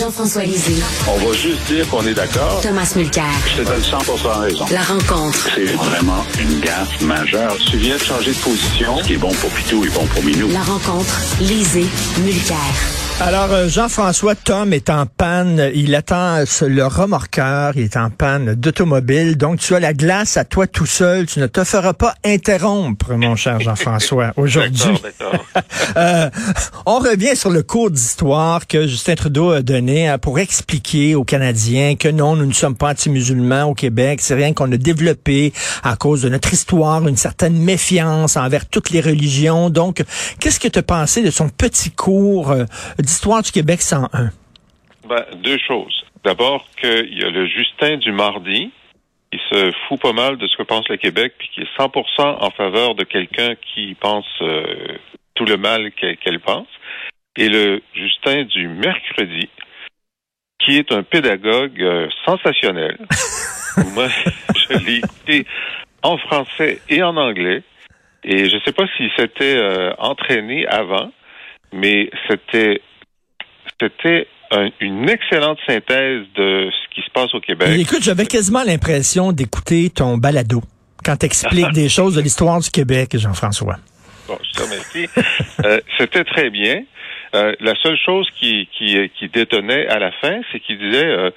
Jean-François Lisée. On va juste dire qu'on est d'accord. Thomas Mulcair. Je te donne 100 raison. La rencontre. C'est vraiment une gaffe majeure. Tu viens de changer de position. Ce qui est bon pour Pitou est bon pour Minou. La rencontre. Lisée. Mulcair. Alors, euh, Jean-François Tom est en panne. Il attend le remorqueur. Il est en panne d'automobile. Donc, tu as la glace à toi tout seul. Tu ne te feras pas interrompre, mon cher Jean-François, aujourd'hui. euh, on revient sur le cours d'histoire que Justin Trudeau a donné hein, pour expliquer aux Canadiens que non, nous ne sommes pas anti-musulmans au Québec. C'est rien qu'on a développé à cause de notre histoire, une certaine méfiance envers toutes les religions. Donc, qu'est-ce que tu as pensé de son petit cours euh, Histoire du Québec 101? Ben, deux choses. D'abord, qu'il y a le Justin du mardi, qui se fout pas mal de ce que pense le Québec, puis qui est 100% en faveur de quelqu'un qui pense euh, tout le mal qu'elle pense. Et le Justin du mercredi, qui est un pédagogue euh, sensationnel. Moi, je l'ai écouté en français et en anglais. Et je ne sais pas s'il s'était euh, entraîné avant, mais c'était c'était une excellente synthèse de ce qui se passe au Québec. écoute, j'avais quasiment l'impression d'écouter ton balado quand tu expliques des choses de l'histoire du Québec, Jean-François. Bon, je te remercie. Euh, c'était très bien. Euh, la seule chose qui, qui, qui, détonnait à la fin, c'est qu'il disait euh,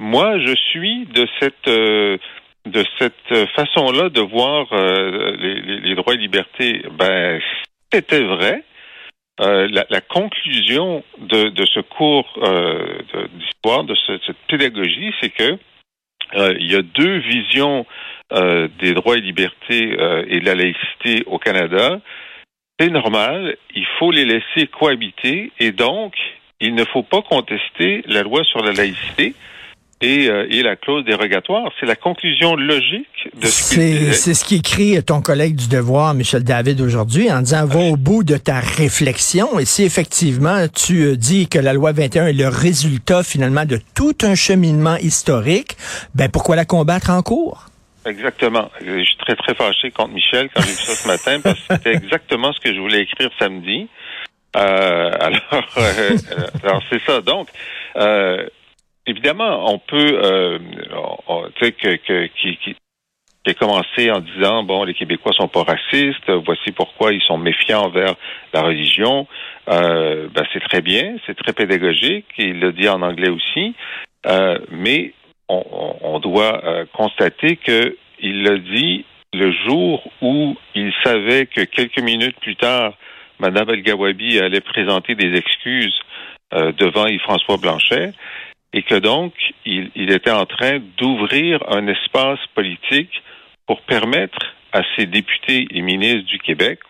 Moi, je suis de cette de cette façon-là de voir les, les, les, droits et libertés. Ben, c'était vrai. Euh, la, conclusion de, ce cours euh, d'histoire, de, cette pédagogie, c'est que euh, il y a deux visions des droits et libertés et de la laïcité au Canada. C'est normal, il faut les laisser cohabiter et donc il ne faut pas contester la loi sur la laïcité et, euh, et la clause dérogatoire. C'est la conclusion logique de ce qu'il C'est ce qu'écrit ton collègue du Devoir, Michel David, aujourd'hui, en disant, va au bout de ta réflexion. Et si effectivement tu euh, dis que la loi 21 est le résultat finalement de tout un cheminement historique, ben pourquoi la combattre en cours? Exactement. Je suis très, très fâché contre Michel quand j'ai vu ça ce matin parce que c'était exactement ce que je voulais écrire samedi. Euh, alors, euh, alors c'est ça. Donc, euh, évidemment, on peut, euh, tu sais, que, que, qui, qui, a commencé en disant bon, les Québécois sont pas racistes, voici pourquoi ils sont méfiants envers la religion. Euh, ben, c'est très bien, c'est très pédagogique. Il le dit en anglais aussi, euh, mais on, on doit euh, constater que il le dit le jour où il savait que quelques minutes plus tard, Mme El-Gawabi allait présenter des excuses euh, devant Yves-François Blanchet et que donc il, était en train d'ouvrir un espace politique pour permettre à ces députés et ministres du Québec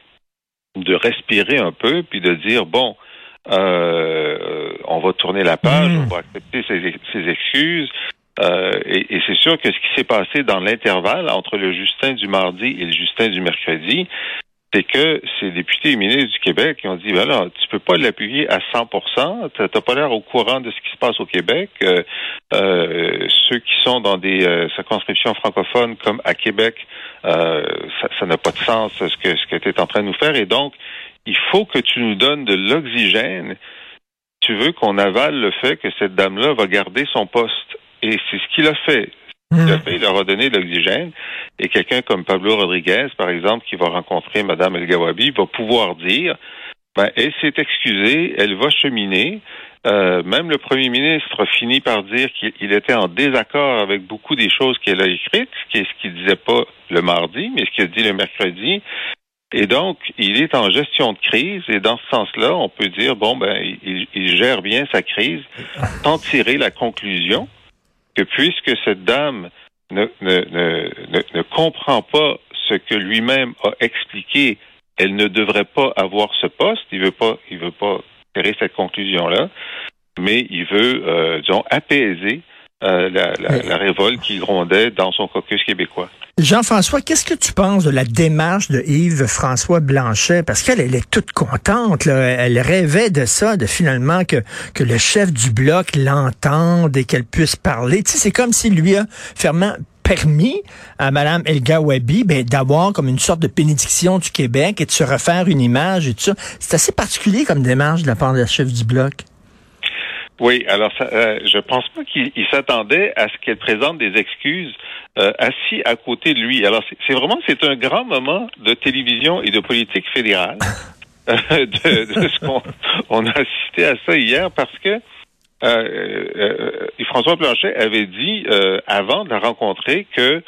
de respirer un peu puis de dire bon euh, on va tourner la page, hmm. on va accepter ces, excuses. Euh, et, et c'est sûr que ce qui s'est passé dans l'intervalle entre le Justin du mardi et le Justin du mercredi, c'est que ces députés et ministres du Québec ont dit, ben là, tu peux pas l'appuyer à 100 Tu n'as pas l'air au courant de ce qui se passe au Québec. Euh, euh, ceux qui sont dans des euh, circonscriptions francophones comme à Québec, ça n'a pas de sens ce que ce que tu es en train de nous faire. Et donc, il faut que tu nous donnes de l'oxygène. Tu veux qu'on avale le fait que cette dame-là va garder son poste. Et c'est ce qu'il a fait. A fait, il leur a donné de l'oxygène. Et quelqu'un comme Pablo Rodriguez, par exemple, qui va rencontrer Mme El Gawabi, va pouvoir dire, ben, elle s'est excusée, elle va cheminer. Euh, même le premier ministre finit par dire qu'il était en désaccord avec beaucoup des choses qu'elle a écrites, ce qu'il disait pas le mardi, mais ce qu'il dit le mercredi. Et donc, il est en gestion de crise, et dans ce sens-là, on peut dire, bon, ben, il, il gère bien sa crise, sans tirer la conclusion que puisque cette dame ne, ne, ne, ne comprend pas ce que lui-même a expliqué, elle ne devrait pas avoir ce poste. Il veut pas, il veut pas tirer cette conclusion-là, mais il veut, euh, disons, apaiser euh, la, la, la, révolte qui grondait dans son caucus québécois. Jean-François, qu'est-ce que tu penses de la démarche de Yves-François Blanchet? Parce qu'elle, elle est toute contente. Elle rêvait de ça, de finalement que, que le chef du bloc l'entende et qu'elle puisse parler. Tu sais, c'est comme s'il lui a fermement permis à Mme Elga Wabi ben, d'avoir comme une sorte de bénédiction du Québec et de se refaire une image et tout ça. C'est assez particulier comme démarche de la part de la chef du bloc. Oui, alors ça, euh, je pense pas qu'il s'attendait à ce qu'elle présente des excuses euh, assis à côté de lui. Alors c'est vraiment c'est un grand moment de télévision et de politique fédérale euh, de, de, ce qu'on on a assisté à ça hier parce que euh, François Blanchet avait dit avant de la rencontrer que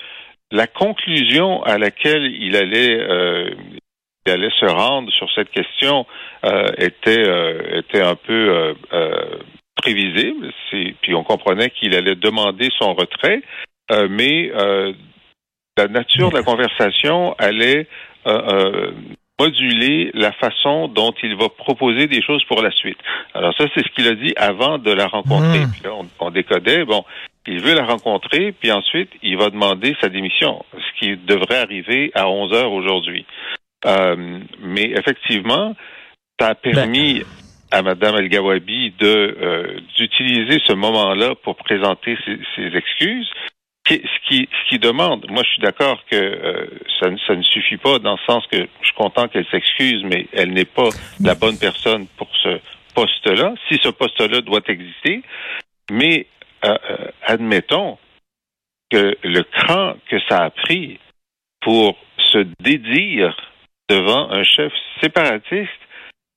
la conclusion à laquelle il allait il allait se rendre sur cette question était était un peu prévisible. Puis on comprenait qu'il allait demander son retrait, euh, mais euh, la nature de la conversation allait euh, moduler la façon dont il va proposer des choses pour la suite. Alors ça, c'est ce qu'il a dit avant de la rencontrer. Hmm. Puis là, on, décodait, bon, il veut la rencontrer, puis ensuite, il va demander sa démission, ce qui devrait arriver à 11 heures aujourd'hui. mais effectivement, ça a permis ben, à Mme El Gawabi de euh, d'utiliser ce moment-là pour présenter ses, excuses. Ce qui, ce qui demande, moi je suis d'accord que euh, ça, ça, ne suffit pas dans le sens que je suis content qu'elle s'excuse, mais elle n'est pas la bonne personne pour ce poste-là, si ce poste-là doit exister. Mais euh, admettons que le cran que ça a pris pour se dédire devant un chef séparatiste,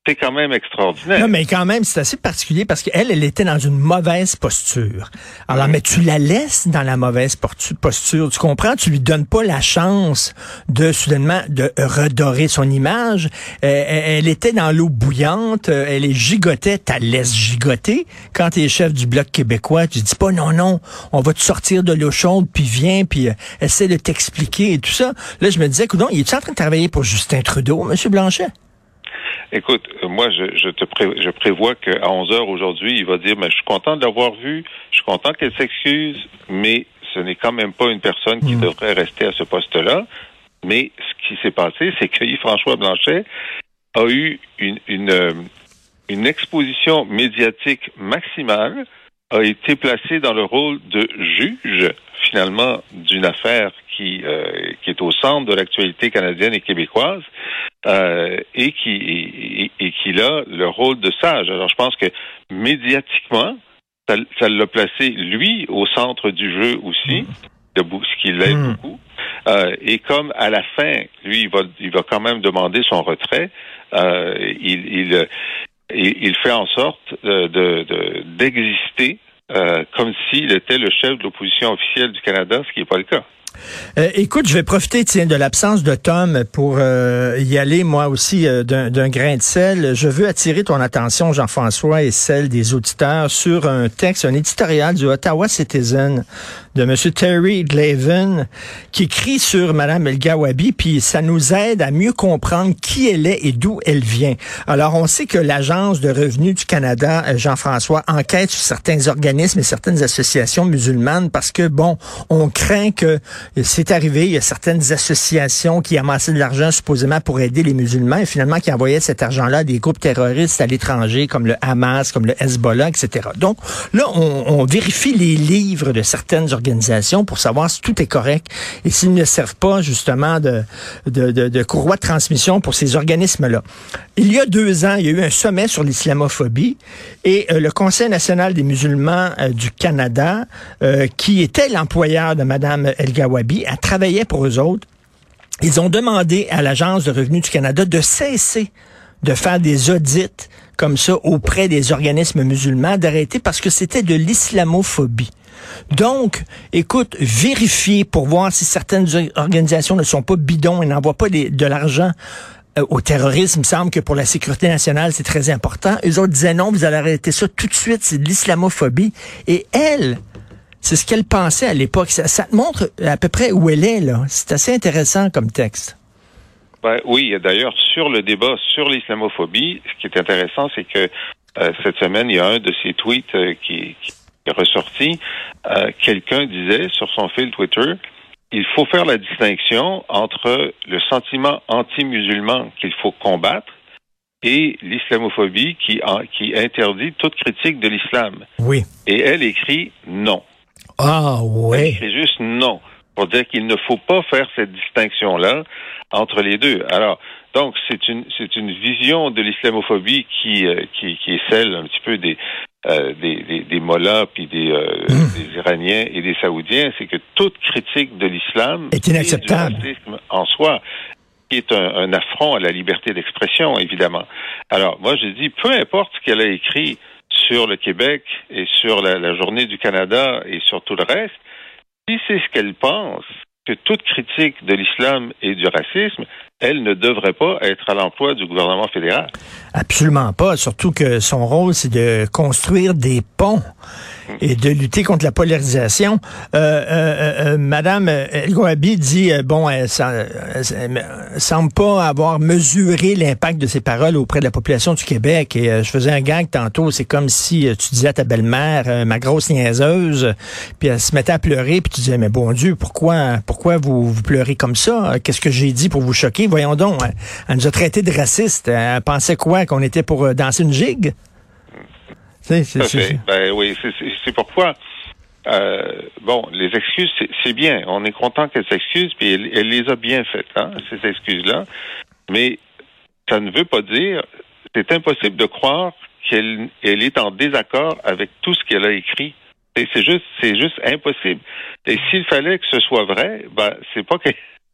c'est quand même extraordinaire. Non, mais quand même, c'est assez particulier parce qu'elle, elle était dans une mauvaise posture. Alors, mais tu la laisses dans la mauvaise posture, tu comprends? Tu lui donnes pas la chance de, soudainement, de redorer son image. Euh, elle était dans l'eau bouillante, euh, elle est gigotée, tu la laisses gigoter. Quand tu es chef du Bloc québécois, tu dis pas non, non, on va te sortir de l'eau chaude, puis viens, puis euh, essaie de t'expliquer et tout ça. Là, je me disais, écoute, il est en train de travailler pour Justin Trudeau, Monsieur Blanchet? Écoute, moi, je, je te je prévois qu'à 11 heures aujourd'hui, il va dire, mais je suis content de l'avoir vu, je suis content qu'elle s'excuse, mais ce n'est quand même pas une personne qui hmm. devrait rester à ce poste-là. Mais ce qui s'est passé, c'est que Yves-François Blanchet a eu une, une, euh, une exposition médiatique maximale, a été placé dans le rôle de juge, finalement, d'une affaire qui, euh, qui est au centre de l'actualité canadienne et québécoise. Euh, et qui et, qu'il a le rôle de sage. Alors je pense que médiatiquement, ça l'a placé lui au centre du jeu aussi, de, ce qui l'aide mm. beaucoup. Euh, et comme à la fin, lui, il va, il va quand même demander son retrait, euh, il, il, il, fait en sorte de d'exister euh, comme s'il était le chef de l'opposition officielle du Canada, ce qui n'est pas le cas. Euh, écoute, je vais profiter tiens, de l'absence de Tom pour euh, y aller moi aussi euh, d'un grain de sel. Je veux attirer ton attention, Jean-François, et celle des auditeurs sur un texte, un éditorial du Ottawa Citizen de M. Terry Glavin qui écrit sur Mme El Gawabi, puis ça nous aide à mieux comprendre qui elle est et d'où elle vient. Alors, on sait que l'Agence de revenus du Canada, Jean-François, enquête sur certains organismes et certaines associations musulmanes parce que, bon, on craint que c'est arrivé, il y a certaines associations qui amassaient de l'argent supposément pour aider les musulmans et finalement qui envoyaient cet argent-là à des groupes terroristes à l'étranger comme le Hamas, comme le Hezbollah, etc. Donc là, on, vérifie les livres de certaines organisations pour savoir si tout est correct et s'ils ne servent pas justement de, de, de, courroie de transmission pour ces organismes-là. Il y a deux ans, il y a eu un sommet sur l'islamophobie et euh, le Conseil national des musulmans euh, du Canada, euh, qui était l'employeur de Mme El elle travaillait pour eux autres. Ils ont demandé à l'Agence de revenus du Canada de cesser de faire des audits comme ça auprès des organismes musulmans, d'arrêter parce que c'était de l'islamophobie. Donc, écoute, vérifiez pour voir si certaines organisations ne sont pas bidons et n'envoient pas de l'argent euh, au terrorisme. Il me semble que pour la sécurité nationale, c'est très important. Eux autres disaient non, vous allez arrêter ça tout de suite, c'est de l'islamophobie. Et elle, c'est ce qu'elle pensait à l'époque. Ça, te montre à peu près où elle est, là. C'est assez intéressant comme texte. Ben, oui, d'ailleurs, sur le débat sur l'islamophobie, ce qui est intéressant, c'est que euh, cette semaine, il y a un de ses tweets euh, qui, est ressorti. Euh, quelqu'un disait sur son fil Twitter, il faut faire la distinction entre le sentiment anti-musulman qu'il faut combattre et l'islamophobie qui, qui interdit toute critique de l'islam. Oui. Et elle écrit non. Ah ouais. C'est juste non pour dire qu'il ne faut pas faire cette distinction-là entre les deux. Alors, donc c'est une c'est une vision de l'islamophobie qui, euh, qui, qui est celle un petit peu des euh, des, des, des Mollahs puis des, euh, Mmh. des Iraniens et des Saoudiens, c'est que toute critique de l'islam Est inacceptable. et du racisme en soi qui est un, un affront à la liberté d'expression, évidemment. Alors, moi, je dis, peu importe ce qu'elle a écrit sur le Québec et sur la, la journée du Canada et sur tout le reste, si c'est ce qu'elle pense, que toute critique de l'islam et du racisme, elle ne devrait pas être à l'emploi du gouvernement fédéral. Absolument pas. Surtout que son rôle, c'est de construire des ponts et de lutter contre la polarisation. Euh, euh, euh, Madame El Gouabi dit bon, elle, elle semble pas avoir mesuré l'impact de ses paroles auprès de la population du Québec. Et je faisais un gag tantôt. C'est comme si tu disais à ta belle-mère, ma grosse niaiseuse, puis elle se mettait à pleurer, puis tu disais mais bon Dieu, pourquoi, pourquoi vous, vous pleurez comme ça? Qu'est-ce que j'ai dit pour vous choquer? Voyons donc. Elle, elle nous a traités de racistes. Elle pensait quoi qu'on était pour euh, danser une gigue? C'est-. Ben oui, c'est- pourquoi. euh, bon, les excuses, c'est- bien. On est content qu'elle s'excuse, puis elle, elle les a bien faites, hein, ces excuses-là. Mais ça ne veut pas dire, c'est impossible de croire qu'elle elle est en désaccord avec tout ce qu'elle a écrit. C'est c'est juste, c'est juste impossible. Et s'il fallait que ce soit vrai, ben c'est pas que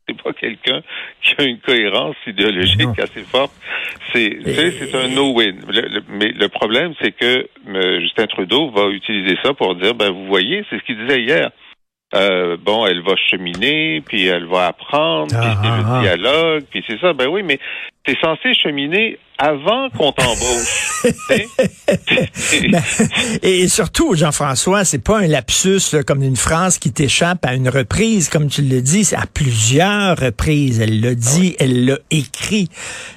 c'est pas quelqu'un qui a une cohérence idéologique Non. assez forte. C'est tu sais, c'est un no-win. Mais le problème, c'est que euh, Justin Trudeau va utiliser ça pour dire, ben vous voyez, c'est ce qu'il disait hier. Euh, bon, elle va cheminer, puis elle va apprendre, puis Ah, c'est ah, le ah. dialogue, puis c'est ça. Ben oui, mais t'es censé cheminer avant qu'on t'embauche. Ben, et surtout, Jean-François, c'est pas un lapsus là, comme une phrase qui t'échappe à une reprise, comme tu le dis, c'est à plusieurs reprises. Elle l'a dit, elle l'a écrit.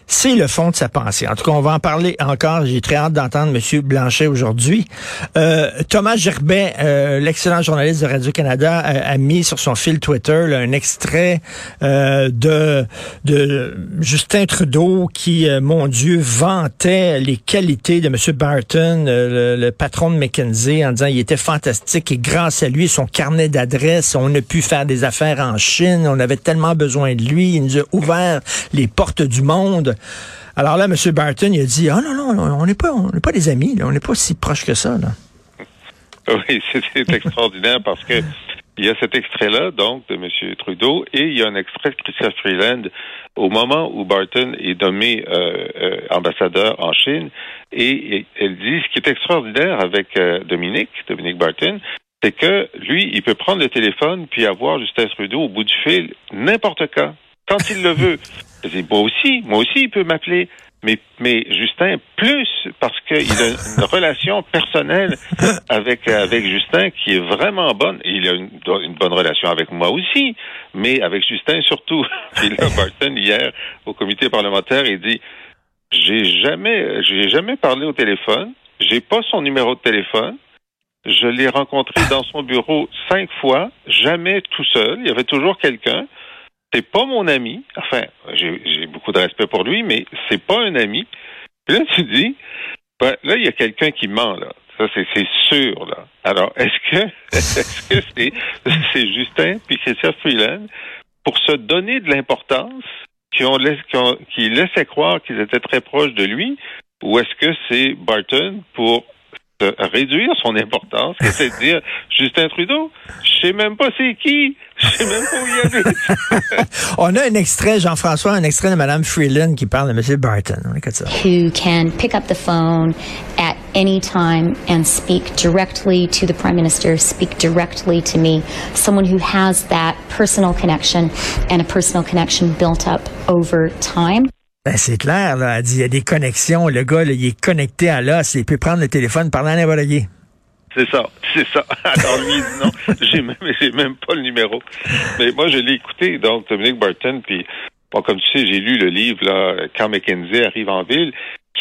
C'est le fond de sa pensée. En tout cas, on va en parler encore. J'ai très hâte d'entendre M. Blanchet aujourd'hui. Euh, Thomas Gerbet, euh, l'excellent journaliste de Radio-Canada, a, a mis sur son fil Twitter là, un extrait euh, de, de Justin Trudeau qui, euh, mon Dieu, vantait les qualités de M. Barton, euh, le, patron de McKinsey, en disant il était fantastique et grâce à lui, son carnet d'adresses, on a pu faire des affaires en Chine, on avait tellement besoin de lui, il nous a ouvert les portes du monde. Alors là, M. Barton, il a dit, ah non, non, on n'est pas, on n'est pas des amis, on n'est pas si proches que ça. Oui, c'est extraordinaire parce que il y a cet extrait-là, donc, de M. Trudeau, et il y a un extrait de Chrystia Freeland au moment où Barton est nommé euh, euh, ambassadeur en Chine, et, et elle dit ce qui est extraordinaire avec euh, Dominique, Dominique Barton, c'est que lui, il peut prendre le téléphone puis avoir Justin Trudeau au bout du fil n'importe quand, quand il le veut. Je dis, moi aussi, moi aussi, il peut m'appeler. Mais, mais Justin, plus parce qu'il a une relation personnelle avec, avec Justin qui est vraiment bonne. Et il a une, une bonne relation avec moi aussi, mais avec Justin surtout. Puis là, Barton, hier, au comité parlementaire, il dit, j'ai jamais, j'ai jamais parlé au téléphone, j'ai pas son numéro de téléphone, je l'ai rencontré dans son bureau cinq fois, jamais tout seul, il y avait toujours quelqu'un. C'est pas mon ami. Enfin, j'ai de respect pour lui, mais c'est pas un ami. Puis là, tu dis, ben, là, il y a quelqu'un qui ment, là. Ça, c'est sûr, là. Alors, est-ce que est-ce c'est Justin puis Christian Freeland pour se donner de l'importance qui ont, qui ont qui croire qu'ils étaient très proches de lui, ou est-ce que c'est Barton pour se réduire son importance, c'est de dire Justin Trudeau, je sais même pas c'est qui, je sais même pas où il habite. On a un extrait, Jean-François, un extrait de Mme Freeland qui parle de M. Barton. On écoute ça. who can pick up the phone at any time and speak directly to the Prime Minister, speak directly to me, someone who has that personal connection and a personal connection built up over time. Ben, c'est clair. Elle dit, il y a des connexions. Le gars, il est connecté à l'os. Il peut prendre le téléphone, parler à n'importe. C'est ça, c'est ça. Alors lui, non, j'ai même, j'ai même pas le numéro. Mais moi, je l'ai écouté, donc Dominique Barton, puis bon, comme tu sais, j'ai lu le livre quand McKinsey arrive en ville,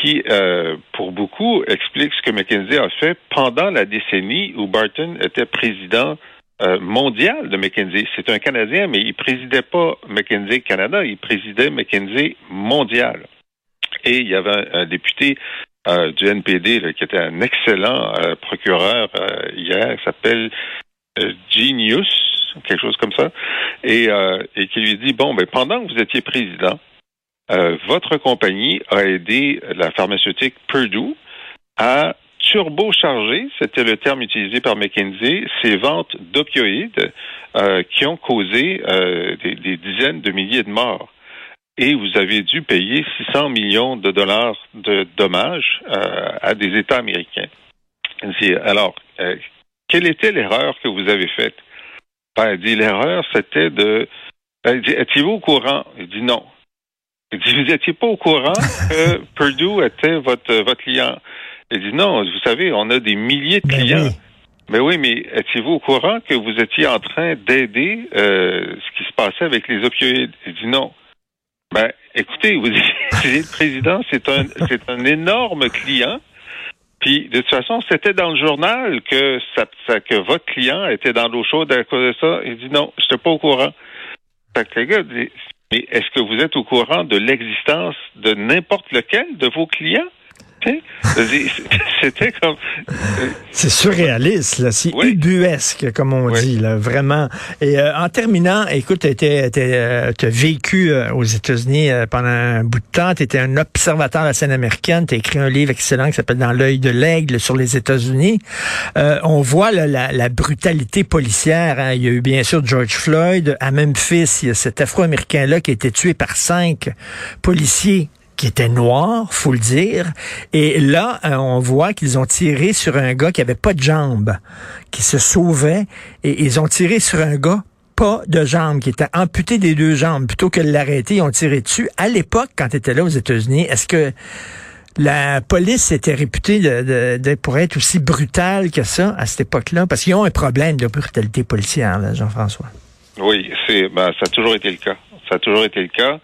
qui, euh, pour beaucoup, explique ce que McKinsey a fait pendant la décennie où Barton était président euh, mondial de McKinsey. C'est un Canadien, mais il présidait pas McKinsey Canada, il présidait McKinsey mondial. Et il y avait un, député euh, du NPD là, qui était un excellent euh, procureur hier, qui s'appelle Genius, quelque chose comme ça, et, et qui lui dit bon, ben pendant que vous étiez président, votre compagnie a aidé la pharmaceutique Purdue à turbochargé, c'était le terme utilisé par McKinsey, ces ventes d'opioïdes euh, qui ont causé euh, des, dizaines de milliers de morts. Et vous avez dû payer 600 millions de dollars de dommages euh, à des États américains. Alors, quelle était l'erreur que vous avez faite? Ben, elle dit, l'erreur, c'était de... Dit, êtes-vous au courant? Il dit non. Il dit, vous n'étiez pas au courant que Purdue était votre client. Il dit, non, vous savez, on a des milliers de Ben clients. oui. Mais oui, mais étiez-vous au courant que vous étiez en train d'aider euh, ce qui se passait avec les opioïdes? Il dit non. Ben, écoutez, vous dites, le président, c'est un, c'est un énorme client. Puis, de toute façon, c'était dans le journal que ça, ça- que votre client était dans l'eau chaude à cause de ça. Il dit non, je n'étais pas au courant. Fait que le gars dit, mais est-ce que vous êtes au courant de l'existence de n'importe lequel de vos clients? C'était comme... C'est surréaliste, là. C'est Oui. ubuesque, comme on Oui. dit, là, vraiment. Et euh, en terminant, écoute, tu as vécu euh, aux États-Unis euh, pendant un bout de temps. Tu étais un observateur de la scène américaine. Tu as écrit un livre excellent qui s'appelle Dans l'œil de l'aigle sur les États-Unis. Euh, on voit là, la, la brutalité policière. hein. Il y a eu bien sûr George Floyd. À Memphis, il y a cet Afro-Américain-là qui a été tué par cinq policiers qui était noir, faut le dire. Et là, euh, on voit qu'ils ont tiré sur un gars qui avait pas de jambes, qui se sauvait, et ils ont tiré sur un gars pas de jambes, qui était amputé des deux jambes. Plutôt que de l'arrêter, ils ont tiré dessus. À l'époque, quand tu étais là aux États-Unis, est-ce que la police était réputée pour être aussi brutale que ça à cette époque-là? Parce qu'ils ont un problème de brutalité policière, Jean-François. Oui, c'est ben, ça a toujours été le cas. Ça a toujours été le cas.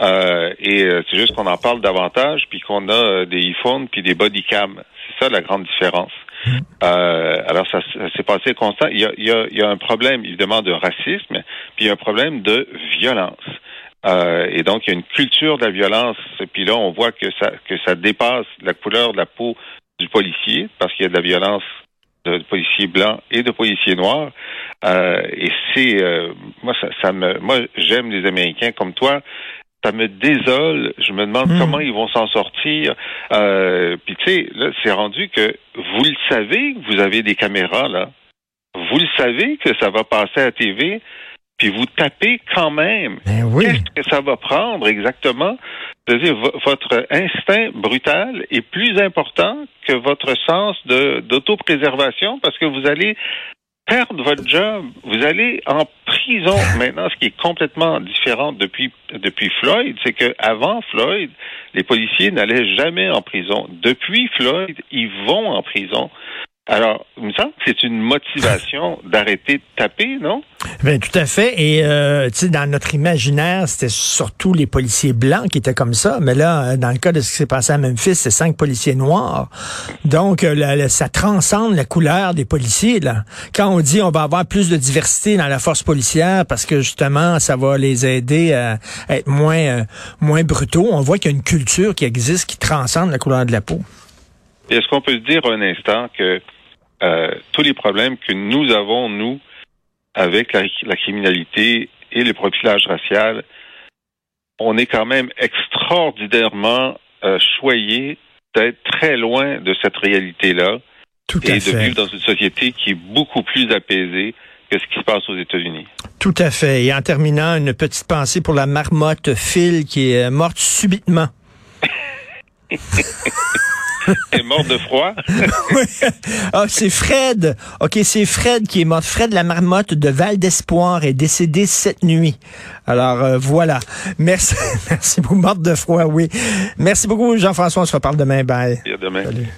Euh, et euh, c'est juste qu'on en parle davantage, puis qu'on a euh, des iPhones puis des body cam. C'est ça la grande différence. Euh, alors ça, ça s'est passé constant. Il y, a, il, y a, il y a un problème évidemment de racisme, puis il y a un problème de violence. Euh, et donc il y a une culture de la violence. Puis là, on voit que ça que ça dépasse la couleur de la peau du policier, parce qu'il y a de la violence de policiers blancs et de policiers noirs. Euh, et c'est euh, moi ça, ça me moi j'aime les Américains comme toi. Ça me désole. Je me demande Mm. comment ils vont s'en sortir. Euh, Puis tu sais, là, c'est rendu que vous le savez, que vous avez des caméras là. Vous le savez que ça va passer à la TV, puis vous tapez quand même. Ben oui. Qu'est-ce que ça va prendre exactement? C'est-à-dire, vo- votre instinct brutal est plus important que votre sens de, d'autopréservation parce que vous allez perdre votre job. Vous allez en prison. Maintenant, ce qui est complètement différent depuis, depuis Floyd, c'est que avant Floyd, les policiers n'allaient jamais en prison. Depuis Floyd, ils vont en prison. Alors, il me semble que c'est une motivation d'arrêter de taper, non? Ben, tout à fait. Et euh, tu sais, dans notre imaginaire, c'était surtout les policiers blancs qui étaient comme ça. Mais là, euh, dans le cas de ce qui s'est passé à Memphis, c'est cinq policiers noirs. Donc, euh, ça transcende la couleur des policiers. Là. Quand on dit on va avoir plus de diversité dans la force policière parce que justement, ça va les aider à être moins euh, moins brutaux, on voit qu'il y a une culture qui existe qui transcende la couleur de la peau. Est-ce qu'on peut se dire un instant que tous les problèmes que nous avons, nous, avec la, la criminalité et le profilage racial, on est quand même extraordinairement euh, choyé d'être très loin de cette réalité-là et de fait. vivre dans une société qui est beaucoup plus apaisée que ce qui se passe aux États-Unis. Tout à fait. Et en terminant, une petite pensée pour la marmotte Phil qui est euh, morte subitement. est mort de froid? Oui. Ah, c'est Fred. OK, c'est Fred qui est mort. Fred la marmotte de Val d'Espoir est décédé cette nuit. Alors euh, voilà. Merci, merci beaucoup. Morte de froid, oui. Merci beaucoup, Jean-François. On se reparle demain. Bye. Et à demain. Salut.